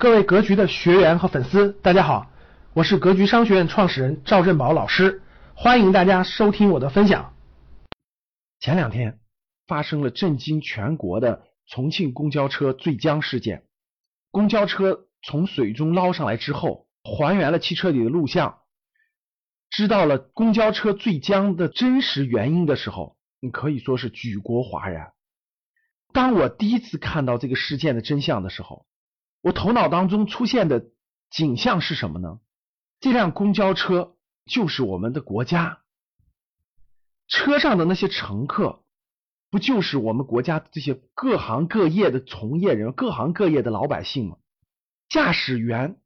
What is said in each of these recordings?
各位格局的学员和粉丝，大家好，我是格局商学院创始人赵振宝老师，欢迎大家收听我的分享。前两天发生了震惊全国的重庆公交车坠江事件，公交车从水中捞上来之后，还原了汽车里的录像，知道了公交车坠江的真实原因的时候，你可以说是举国哗然。当我第一次看到这个事件的真相的时候，我头脑当中出现的景象是什么呢？这辆公交车就是我们的国家，车上的那些乘客不就是我们国家这些各行各业的从业人、各行各业的老百姓吗？驾驶员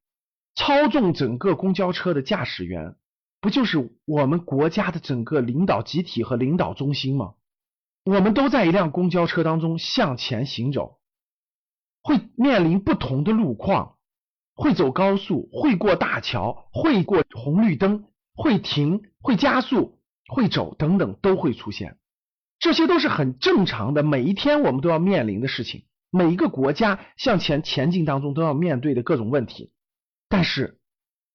操纵整个公交车的驾驶员，不就是我们国家的整个领导集体和领导中心吗？我们都在一辆公交车当中向前行走。会面临不同的路况，会走高速，会过大桥，会过红绿灯，会停，会加速，会走等等都会出现，这些都是很正常的，每一天我们都要面临的事情，每一个国家向前前进当中都要面对的各种问题。但是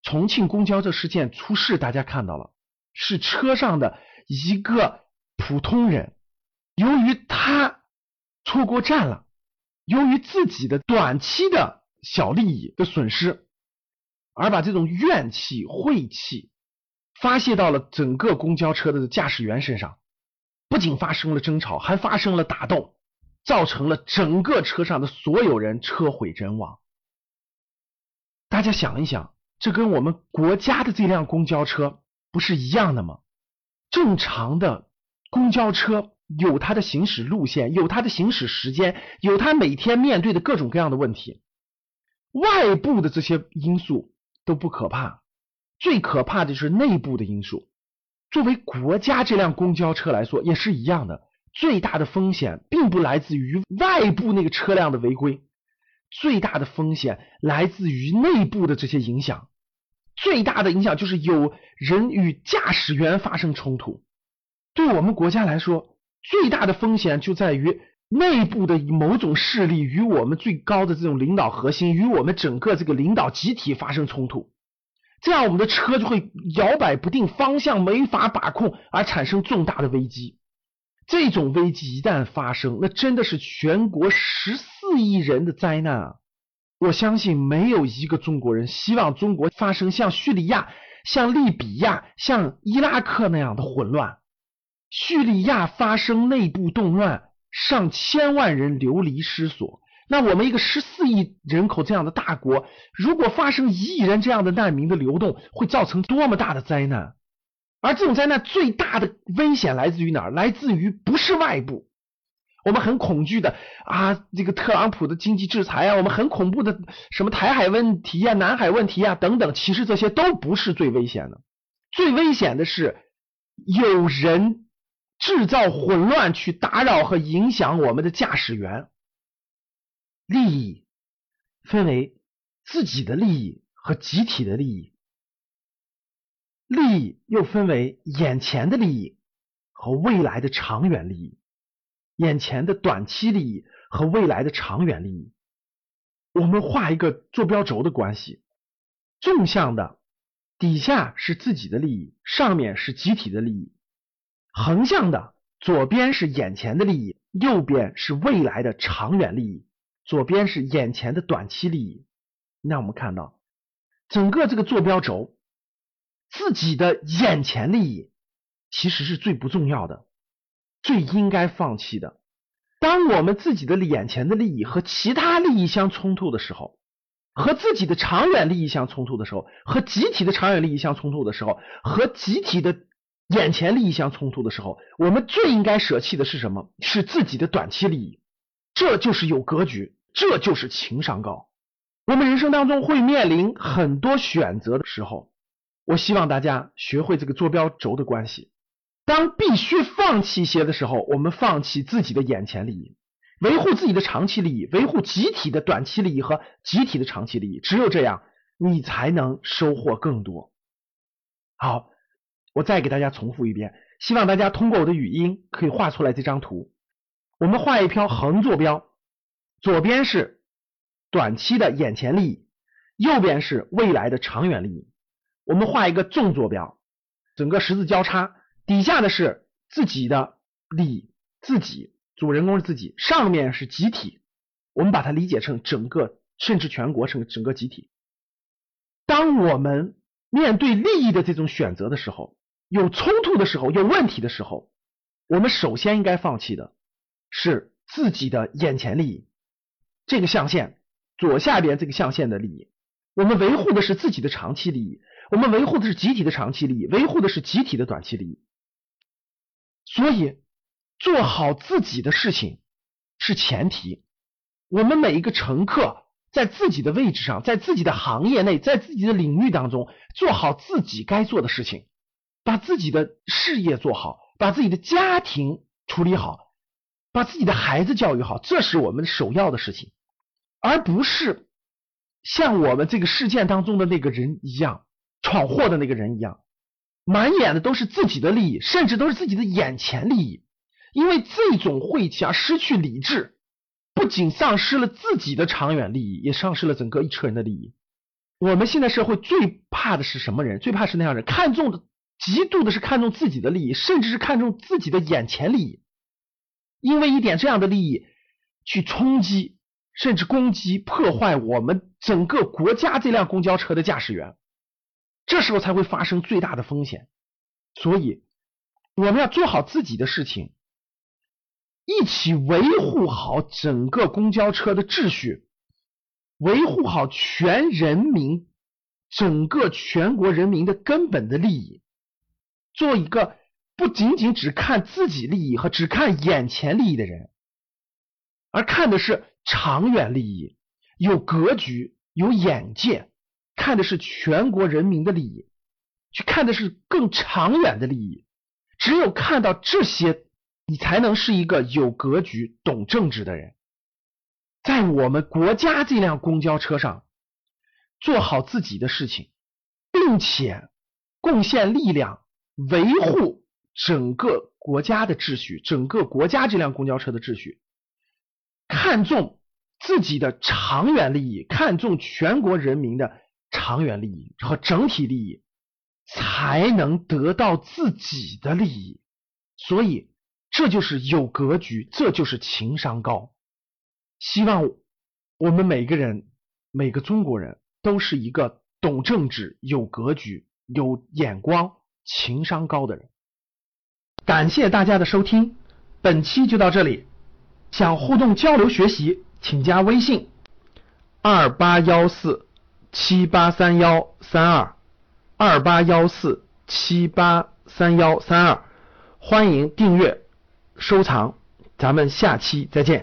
重庆公交这事件出事，大家看到了，是车上的一个普通人，由于他错过站了。由于自己的短期的小利益的损失，而把这种怨气、晦气发泄到了整个公交车的驾驶员身上，不仅发生了争吵，还发生了打斗，造成了整个车上的所有人车毁人亡。大家想一想，这跟我们国家的这辆公交车不是一样的吗？正常的公交车。有它的行驶路线，有它的行驶时间，有它每天面对的各种各样的问题。外部的这些因素都不可怕，最可怕的就是内部的因素。作为国家这辆公交车来说，也是一样的。最大的风险并不来自于外部那个车辆的违规，最大的风险来自于内部的这些影响。最大的影响就是有人与驾驶员发生冲突。对我们国家来说，最大的风险就在于内部的某种势力与我们最高的这种领导核心，与我们整个这个领导集体发生冲突，这样我们的车就会摇摆不定，方向没法把控，而产生重大的危机。这种危机一旦发生，那真的是全国十四亿人的灾难啊！我相信没有一个中国人希望中国发生像叙利亚、像利比亚、像伊拉克那样的混乱。叙利亚发生内部动乱，上千万人流离失所。那我们一个十四亿人口这样的大国，如果发生一亿人这样的难民的流动，会造成多么大的灾难？而这种灾难最大的危险来自于哪儿？来自于不是外部，我们很恐惧的啊，这个特朗普的经济制裁啊，我们很恐怖的什么台海问题啊、南海问题啊等等，其实这些都不是最危险的。最危险的是有人。制造混乱，去打扰和影响我们的驾驶员。利益分为自己的利益和集体的利益，利益又分为眼前的利益和未来的长远利益，眼前的短期利益和未来的长远利益。我们画一个坐标轴的关系，纵向的底下是自己的利益，上面是集体的利益。横向的左边是眼前的利益，右边是未来的长远利益。左边是眼前的短期利益。那我们看到整个这个坐标轴，自己的眼前利益其实是最不重要的，最应该放弃的。当我们自己的眼前的利益和其他利益相冲突的时候，和自己的长远利益相冲突的时候，和集体的长远利益相冲突的时候，和集体的。眼前利益相冲突的时候，我们最应该舍弃的是什么？是自己的短期利益。这就是有格局，这就是情商高。我们人生当中会面临很多选择的时候，我希望大家学会这个坐标轴的关系。当必须放弃一些的时候，我们放弃自己的眼前利益，维护自己的长期利益，维护集体的短期利益和集体的长期利益。只有这样，你才能收获更多。好。我再给大家重复一遍，希望大家通过我的语音可以画出来这张图。我们画一条横坐标，左边是短期的眼前利益，右边是未来的长远利益。我们画一个纵坐标，整个十字交叉，底下的是自己的利益，自己主人公是自己，上面是集体，我们把它理解成整个甚至全国成整个集体。当我们面对利益的这种选择的时候，有冲突的时候，有问题的时候，我们首先应该放弃的是自己的眼前利益，这个象限左下边这个象限的利益，我们维护的是自己的长期利益，我们维护的是集体的长期利益，维护的是集体的短期利益。所以，做好自己的事情是前提。我们每一个乘客在自己的位置上，在自己的行业内，在自己的领域当中，做好自己该做的事情。把自己的事业做好，把自己的家庭处理好，把自己的孩子教育好，这是我们首要的事情，而不是像我们这个事件当中的那个人一样，闯祸的那个人一样，满眼的都是自己的利益，甚至都是自己的眼前利益。因为这种晦气而失去理智，不仅丧失了自己的长远利益，也丧失了整个一车人的利益。我们现在社会最怕的是什么人？最怕是那样人，看重的。极度的是看重自己的利益，甚至是看重自己的眼前利益，因为一点这样的利益去冲击，甚至攻击、破坏我们整个国家这辆公交车的驾驶员，这时候才会发生最大的风险。所以，我们要做好自己的事情，一起维护好整个公交车的秩序，维护好全人民、整个全国人民的根本的利益。做一个不仅仅只看自己利益和只看眼前利益的人，而看的是长远利益，有格局、有眼界，看的是全国人民的利益，去看的是更长远的利益。只有看到这些，你才能是一个有格局、懂政治的人。在我们国家这辆公交车上，做好自己的事情，并且贡献力量。维护整个国家的秩序，整个国家这辆公交车的秩序，看重自己的长远利益，看重全国人民的长远利益和整体利益，才能得到自己的利益。所以，这就是有格局，这就是情商高。希望我们每个人，每个中国人都是一个懂政治、有格局、有眼光。情商高的人，感谢大家的收听，本期就到这里。想互动交流学习，请加微信二八幺四七八三幺三二二八幺四七八三幺三二，欢迎订阅收藏，咱们下期再见。